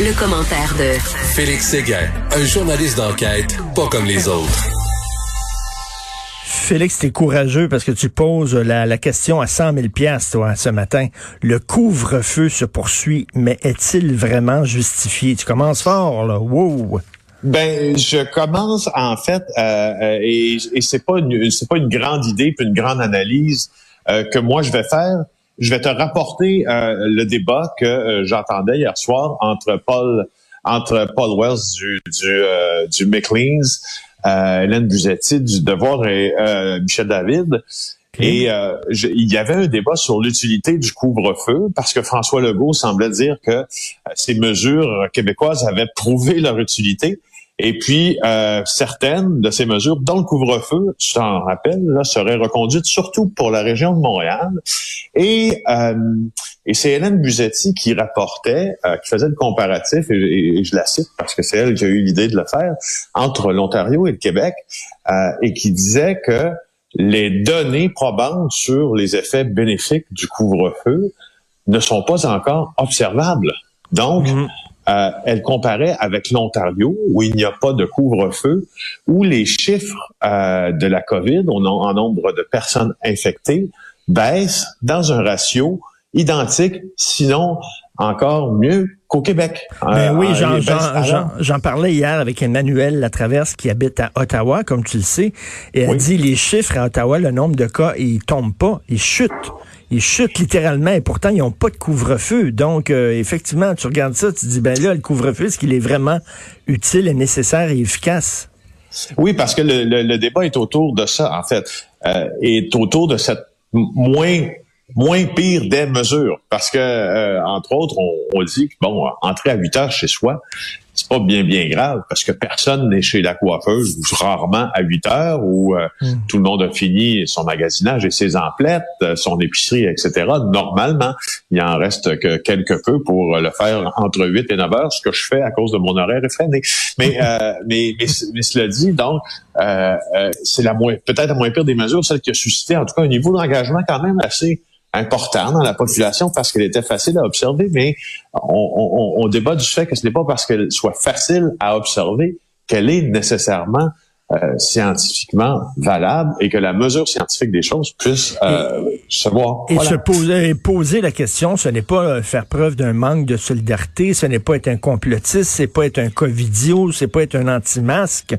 Le, commentaire de Félix Séguin, un journaliste d'enquête pas comme les autres. Félix, t'es courageux parce que tu poses la, question à 100 000 toi, ce matin. Le couvre-feu se poursuit, mais est-il vraiment justifié? Tu commences fort, là. Wow! Ben, je commence en fait, euh, euh, et, et c'est pas une, c'est pas une grande idée puis une grande analyse euh, que moi je vais faire. Je vais te rapporter le débat que j'entendais hier soir entre Paul entre Paul Wells du du, du McLean's, Hélène Buzetti du Devoir et Michel David. Et il y avait un débat sur l'utilité du couvre-feu parce que François Legault semblait dire que ces mesures québécoises avaient prouvé leur utilité. Et puis, euh, certaines de ces mesures, dont le couvre-feu, tu t'en rappelles, là, seraient reconduites surtout pour la région de Montréal. Et, euh, et c'est Hélène Buzetti qui rapportait, euh, qui faisait le comparatif, et, je la cite parce que c'est elle qui a eu l'idée de le faire, entre l'Ontario et le Québec, et qui disait que les données probantes sur les effets bénéfiques du couvre-feu ne sont pas encore observables. Donc, mm-hmm. Euh, elle comparait avec l'Ontario, où il n'y a pas de couvre-feu, où les chiffres euh, de la COVID, en nombre de personnes infectées, baissent dans un ratio identique, sinon encore mieux qu'au Québec. Ben oui, j'en parlais hier avec Emmanuel Latraverse qui habite à Ottawa, comme tu le sais, et elle dit les chiffres à Ottawa, le nombre de cas, ils tombent pas, ils chutent ils chutent littéralement et pourtant ils n'ont pas de couvre-feu. Donc euh, effectivement, tu regardes ça, tu te dis ben là le couvre-feu, est-ce qu'il est vraiment utile et nécessaire et efficace? Oui, parce que le, débat est autour de ça en fait, euh, est autour de cette moins moins pire des mesures. Parce que, euh, entre autres, on, on, dit que, bon, entrer à 8 heures chez soi, c'est pas bien, bien grave parce que personne n'est chez la coiffeuse ou rarement à 8 heures où euh, hmm. tout le monde a fini son magasinage et ses emplettes, euh, son épicerie, etc. Normalement, il en reste que quelque peu pour le faire entre 8 et 9 heures, ce que je fais à cause de mon horaire effréné. Mais, euh, mais, mais, mais, cela dit, donc, c'est la moins, peut-être la moins pire des mesures, celle qui a suscité en tout cas un niveau d'engagement quand même assez important dans la population parce qu'elle était facile à observer, mais on, on, débat du fait que ce n'est pas parce qu'elle soit facile à observer qu'elle est nécessairement euh, scientifiquement valable et que la mesure scientifique des choses puisse euh, se voir. Et se poser, poser la question, ce n'est pas euh, faire preuve d'un manque de solidarité, ce n'est pas être un complotiste, c'est pas être un covidio, c'est pas être un anti-masque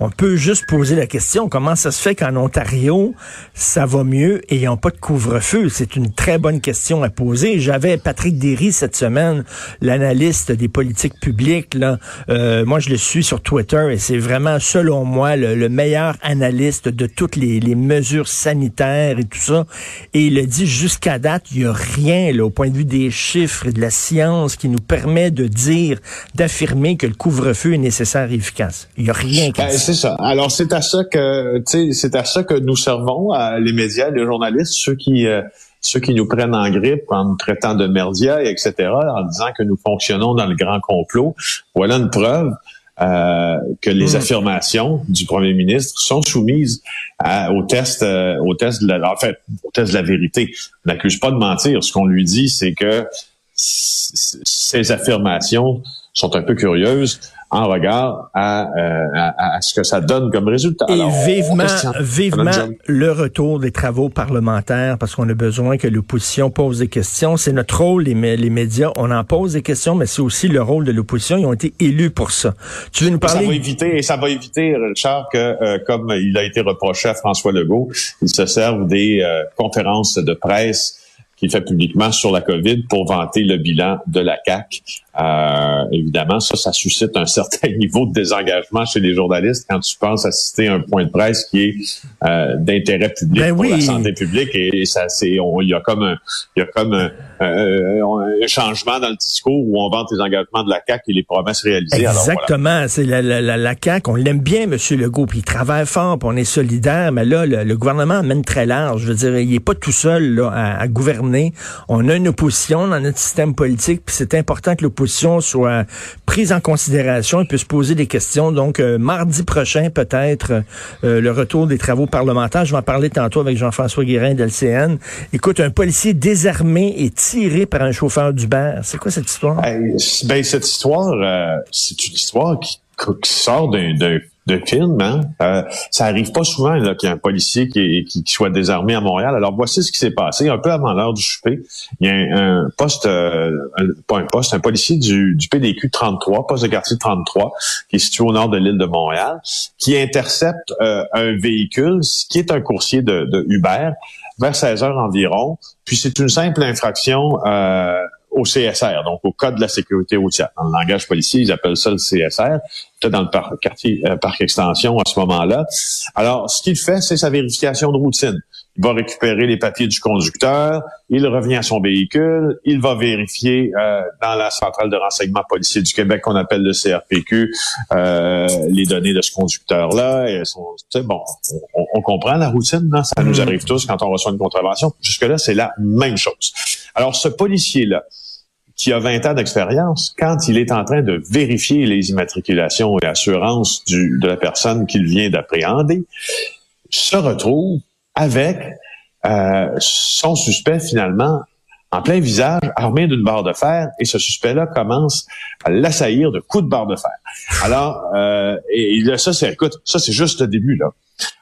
on peut juste poser la question, comment ça se fait qu'en Ontario, ça va mieux et ils n'ont pas de couvre-feu? C'est une très bonne question à poser. J'avais Patrick Derry cette semaine, l'analyste des politiques publiques. Là. Euh, moi, je le suis sur Twitter et c'est vraiment, selon moi, le, meilleur analyste de toutes les, mesures sanitaires et tout ça. Et il a dit, jusqu'à date, il n'y a rien là, au point de vue des chiffres et de la science qui nous permet de dire, d'affirmer que le couvre-feu est nécessaire et efficace. Il n'y a rien qui c'est ça. Alors c'est à ça que c'est à ça que nous servons les médias, les journalistes, ceux qui euh, ceux qui nous prennent en grippe en nous traitant de merdia, etc., en disant que nous fonctionnons dans le grand complot. Voilà une preuve euh, que les mm. affirmations du premier ministre sont soumises au test, euh, au test de la, en fait, au test de la vérité. On n'accuse pas de mentir. Ce qu'on lui dit, c'est que ces affirmations sont un peu curieuses en regard à, euh, à, à, ce que ça donne comme résultat. Et vivement, vivement le retour des travaux parlementaires parce qu'on a besoin que l'opposition pose des questions. C'est notre rôle, les, les médias. On en pose des questions, mais c'est aussi le rôle de l'opposition. Ils ont été élus pour ça. Tu veux nous parler? Ça va éviter, et ça va éviter, Richard, que euh, comme il a été reproché à François Legault, il se serve des euh, conférences de presse qu'il fait publiquement sur la COVID pour vanter le bilan de la CAC. Euh, évidemment, ça, ça suscite un certain niveau de désengagement chez les journalistes quand tu penses assister à un point de presse qui est euh, d'intérêt public ben pour la santé publique et, ça, c'est, il y a comme un, il y a comme un, un, changement dans le discours où on vante les engagements de la CAC et les promesses réalisées. Exactement, c'est la, la, la, CAC, on l'aime bien, Monsieur Legault, puis il travaille fort, puis on est solidaire, mais là, le, gouvernement mène très large. Je veux dire, il est pas tout seul là, à, à gouverner. On a une opposition dans notre système politique, puis c'est important que l'opposition propositions soient prises en considération et puissent poser des questions. Donc, euh, mardi prochain, peut-être, euh, le retour des travaux parlementaires. Je vais en parler tantôt avec Jean-François Guérin d'LCN. Écoute, un policier désarmé et tiré par un chauffeur d'Uber. C'est quoi cette histoire? ben, cette histoire, c'est une histoire qui, qui sort d'un de film. Hein? Euh, ça arrive pas souvent qu'il y ait un policier qui, qui, soit désarmé à Montréal. Alors voici ce qui s'est passé. Un peu avant l'heure du souper, il y a un, poste, euh, pas un poste, un policier du, du PDQ 33, poste de quartier 33, qui est situé au nord de l'île de Montréal, qui intercepte euh, un véhicule qui est un coursier de, de Uber vers 16 heures environ. Puis c'est une simple infraction euh, au CSR, donc au Code de la sécurité routière. Dans le langage policier, ils appellent ça le CSR, peut-être dans le quartier euh, parc extension à ce moment-là. Alors, ce qu'il fait, c'est sa vérification de routine. Il va récupérer les papiers du conducteur, il revient à son véhicule, il va vérifier euh, dans la centrale de renseignement policier du Québec qu'on appelle le CRPQ euh, les données de ce conducteur-là. Bon, on, on, comprend la routine, non? ça nous mm. arrive tous quand on reçoit une contravention. Jusque-là, c'est la même chose. Alors, ce policier-là, qui a 20 ans d'expérience, quand il est en train de vérifier les immatriculations et assurances de la personne qu'il vient d'appréhender, se retrouve avec euh, son suspect finalement en plein visage, armé d'une barre de fer, et ce suspect-là commence à l'assaillir de coups de barre de fer. Alors, euh, et, ça, c'est, écoute, ça, c'est juste le début, là.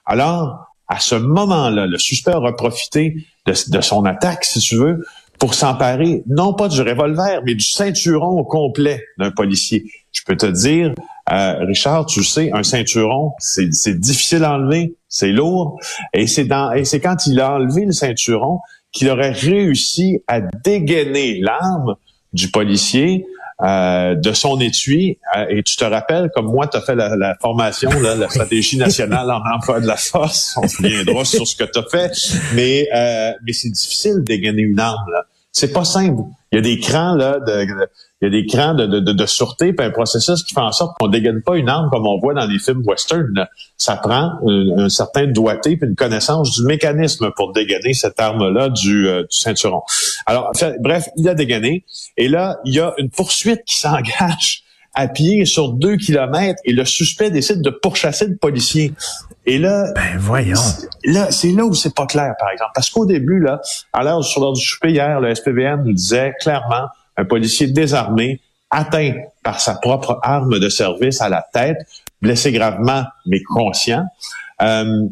Alors, à ce moment-là, le suspect aura profité de, de son attaque, si tu veux, pour s'emparer non pas du revolver, mais du ceinturon au complet d'un policier. Je peux te dire, euh, Richard, tu sais, un ceinturon, c'est difficile à enlever, c'est lourd, et c'est et c'est quand il a enlevé le ceinturon qu'il aurait réussi à dégainer l'arme du policier euh, de son étui. Euh, et tu te rappelles, comme moi, tu as fait la, formation, la stratégie nationale en emploi de la force. On reviendra sur ce que tu as fait. Mais, euh, mais c'est difficile de dégainer une arme. Là. C'est pas simple. Il y a des crans là, de, il y a des crans de, de, de, sûreté, puis un processus qui fait en sorte qu'on dégaine pas une arme comme on voit dans les films western. Ça prend un, certain doigté puis une connaissance du mécanisme pour dégainer cette arme-là du, du ceinturon. Alors, bref, il a dégainé. Et là, il y a une poursuite qui s'engage à pied sur deux kilomètres et le suspect décide de pourchasser le policier. Et là, ben voyons. Là, c'est là où c'est pas clair, par exemple, parce qu'au début là, à l'heure sur l'heure du souper hier, le SPVM nous disait clairement un policier désarmé atteint par sa propre arme de service à la tête, blessé gravement mais conscient. Euh,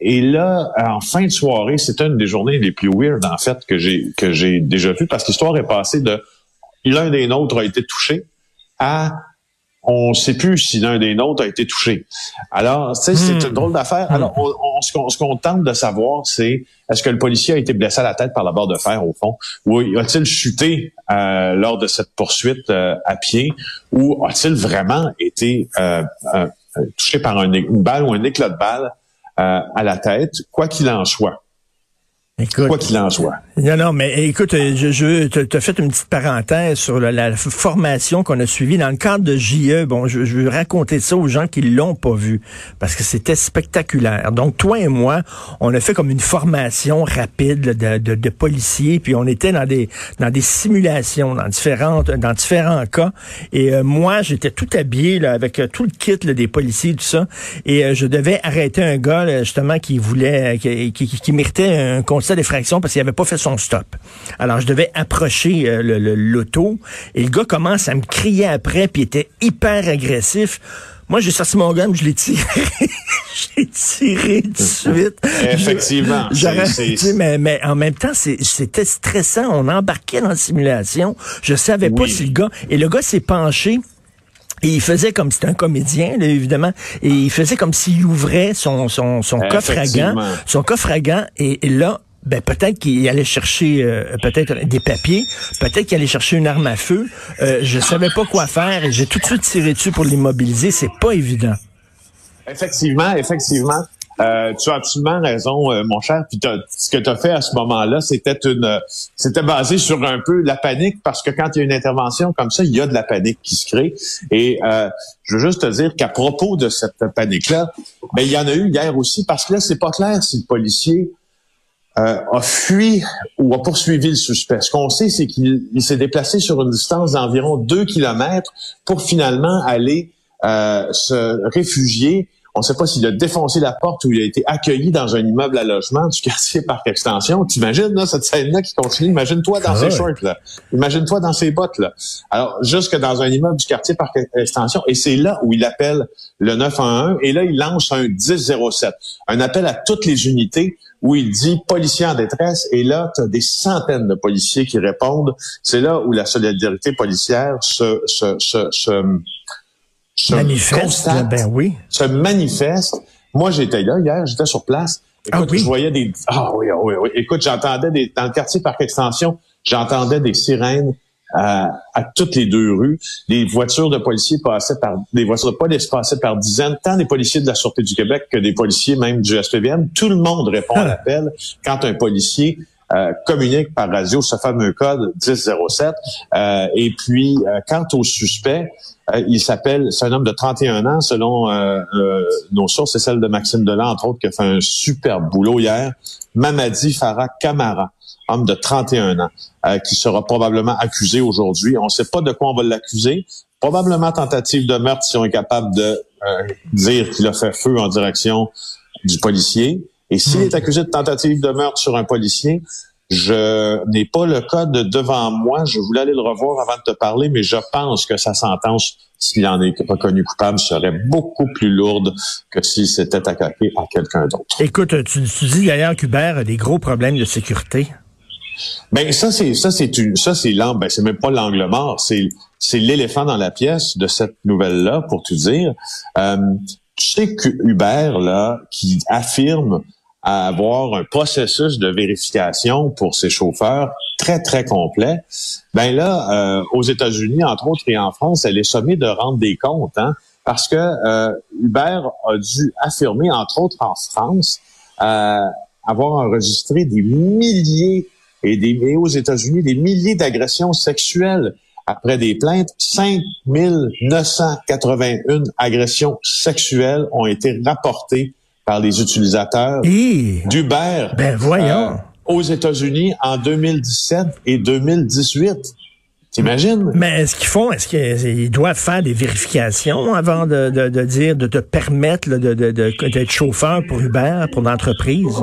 et là, en fin de soirée, c'était une des journées les plus weird en fait que j'ai que j'ai déjà vues parce que l'histoire est passée de l'un des nôtres a été touché à on ne sait plus si l'un des nôtres a été touché. Alors, tu sais, c'est hmm. une drôle d'affaire. Alors, hmm. on, ce qu'on tente de savoir, c'est est-ce que le policier a été blessé à la tête par la barre de fer, au fond, ou a-t-il chuté euh, lors de cette poursuite euh, à pied, ou a-t-il vraiment été euh, touché par une balle ou un éclat de balle à la tête, quoi qu'il en soit? Écoute, quoi qu'il en soit. Non, non, mais écoute, je, je te, fait une petite parenthèse sur la, formation qu'on a suivie dans le cadre de JE. Bon, je, je veux raconter ça aux gens qui l'ont pas vu parce que c'était spectaculaire. Donc, toi et moi, on a fait comme une formation rapide de, de, de, policiers, puis on était dans des dans des simulations, dans différentes dans différents cas. Et euh, moi, j'étais tout habillé là, avec euh, tout le kit là, des policiers, tout ça, et euh, je devais arrêter un gars justement qui voulait, qui, qui, qui méritait un constat d'effraction parce qu'il avait pas fait son stop. Alors, je devais approcher euh, l'auto et le gars commence à me crier après, puis il était hyper agressif. Moi, j'ai sorti mon gun, je l'ai tiré. j'ai tiré tout de suite. Effectivement. mais, mais en même temps, c'était stressant. On embarquait dans la simulation. Je savais pas si le gars... Et le gars s'est penché. Et il faisait comme c'était un comédien, évidemment, et il faisait comme s'il ouvrait son, son, son coffre à gants, son coffre à gants, et là, ben peut-être qu'il allait chercher euh, peut-être des papiers, peut-être qu'il allait chercher une arme à feu. Euh, je savais pas quoi faire et j'ai tout de suite tiré dessus pour l'immobiliser. C'est pas évident. Effectivement, effectivement. Euh, tu as absolument raison, euh, mon cher. Puis ce que tu as fait à ce moment-là, c'était une, c'était basé sur un peu la panique, parce que quand il y a une intervention comme ça, il y a de la panique qui se crée. Et euh, je veux juste te dire qu'à propos de cette panique-là, ben il y en a eu hier aussi, parce que là, c'est pas clair si le policier euh, a fui ou a poursuivi le suspect. Ce qu'on sait, c'est qu'il s'est déplacé sur une distance d'environ deux kilomètres pour finalement aller euh, se réfugier on ne sait pas s'il a défoncé la porte ou il a été accueilli dans un immeuble à logement du quartier Parc Extension. T'imagines, là, cette scène-là qui continue? Imagine-toi dans ses ah shorts, là. Imagine-toi dans ses bottes, là. Alors, jusque dans un immeuble du quartier Parc Extension. Et c'est là où il appelle le 911 et là, il lance un 1007. Un appel à toutes les unités où il dit policier en détresse. Et là, tu as des centaines de policiers qui répondent. C'est là où la solidarité policière se, se, se, se se manifeste, ben oui. se manifeste. Moi, j'étais là hier, j'étais sur place. Ah Écoute, je voyais des. Ah oui, ah oui, oui. Écoute, j'entendais des. Dans le quartier Parc Extension, j'entendais des sirènes à, à, toutes les deux rues. Des voitures de policiers passaient par. Des voitures de police passaient par dizaines, tant des policiers de la Sûreté du Québec que des policiers même du SPVM. Tout le monde répond à ah. l'appel quand un policier euh, communique par radio ce fameux code 1007. Euh, et puis, euh, quant au suspect, euh, il s'appelle, c'est un homme de 31 ans, selon nos sources, c'est celle de Maxime Delan, entre autres, qui a fait un superbe boulot hier. Mamadi Farah Kamara, homme de 31 ans, qui sera probablement accusé aujourd'hui. On ne sait pas de quoi on va l'accuser. Probablement tentative de meurtre si on est capable de dire qu'il a fait feu en direction du policier. Et s'il est accusé de tentative de meurtre sur un policier, je n'ai pas le code devant moi. Je voulais aller le revoir avant de te parler, mais je pense que sa sentence, s'il en est reconnu coupable, serait beaucoup plus lourde que s'il s'était attaqué à quelqu'un d'autre. Écoute, tu, dis d'ailleurs qu'Hubert a des gros problèmes de sécurité. Ben ça c'est ça c'est une ça c'est l'angle ben c'est même pas l'angle mort c'est c'est l'éléphant dans la pièce de cette nouvelle là pour te dire euh, tu sais que Hubert là qui affirme à avoir un processus de vérification pour ses chauffeurs très, très complet. Ben là, euh, aux États-Unis, entre autres, et en France, elle est sommée de rendre des comptes, hein, parce que euh, Uber a dû affirmer, entre autres en France, euh, avoir enregistré des milliers et, des, et aux États-Unis des milliers d'agressions sexuelles après des plaintes. 5981 agressions sexuelles ont été rapportées par les utilisateurs d'Uber ben voyons. Euh, aux États-Unis en 2017 et 2018. T'imagines? Mais est-ce qu'ils font, est-ce qu'ils doivent faire des vérifications avant de, de, dire, de te permettre de, d'être chauffeur pour Uber, pour l'entreprise?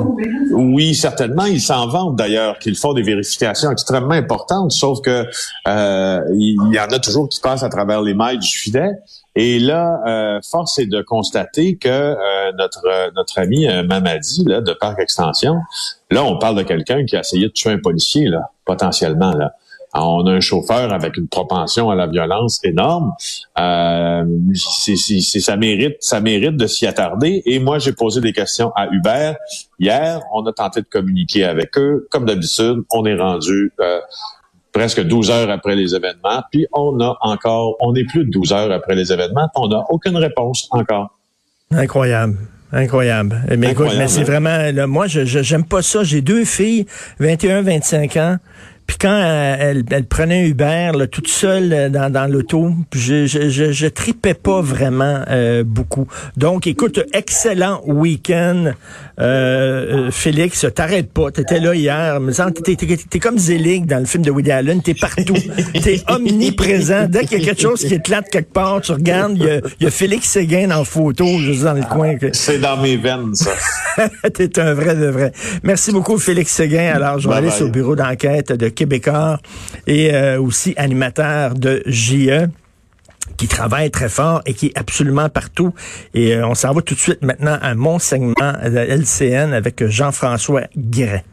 Oui, certainement. Ils s'en vantent d'ailleurs qu'ils font des vérifications extrêmement importantes, sauf que euh, il y en a toujours qui passent à travers les mailles du filet. Et là, euh, force est de constater que euh, notre notre ami euh, Mamadi de Parc Extension, là, on parle de quelqu'un qui a essayé de tuer un policier, là, potentiellement. Là. on a un chauffeur avec une propension à la violence énorme. Euh, ça mérite, ça mérite de s'y attarder. Et moi, j'ai posé des questions à Hubert. Hier, on a tenté de communiquer avec eux. Comme d'habitude, on est rendu euh, presque 12 heures après les événements, puis on a encore, on est plus de 12 heures après les événements, on n'a aucune réponse encore. Incroyable. Incroyable. Mais écoute, mais c'est vraiment, là, moi, je, j'aime pas ça. J'ai deux filles, 21, 25 ans. Puis quand euh, elle, elle, prenait Uber là, toute seule euh, dans, dans l'auto, je, je, je, je, tripais pas vraiment euh, beaucoup. Donc, écoute, excellent week-end, euh, Félix. T'arrêtes pas. T'étais là hier. T'es, t'es, t'es comme Zelig dans le film de Woody Allen. T'es partout. T'es omniprésent. Dès qu'il y a quelque chose qui éclate quelque part, tu regardes, il y a, il y a Félix Séguin en photo, juste dans le coin. C'est dans mes veines, ça. T'es un vrai de vrai. Merci beaucoup, Félix Séguin. Alors, je vais aller sur le bureau d'enquête de québécois et euh, aussi animateur de JE qui travaille très fort et qui est absolument partout. Et euh, on s'en va tout de suite maintenant à mon segment de LCN avec Jean-François Guéret.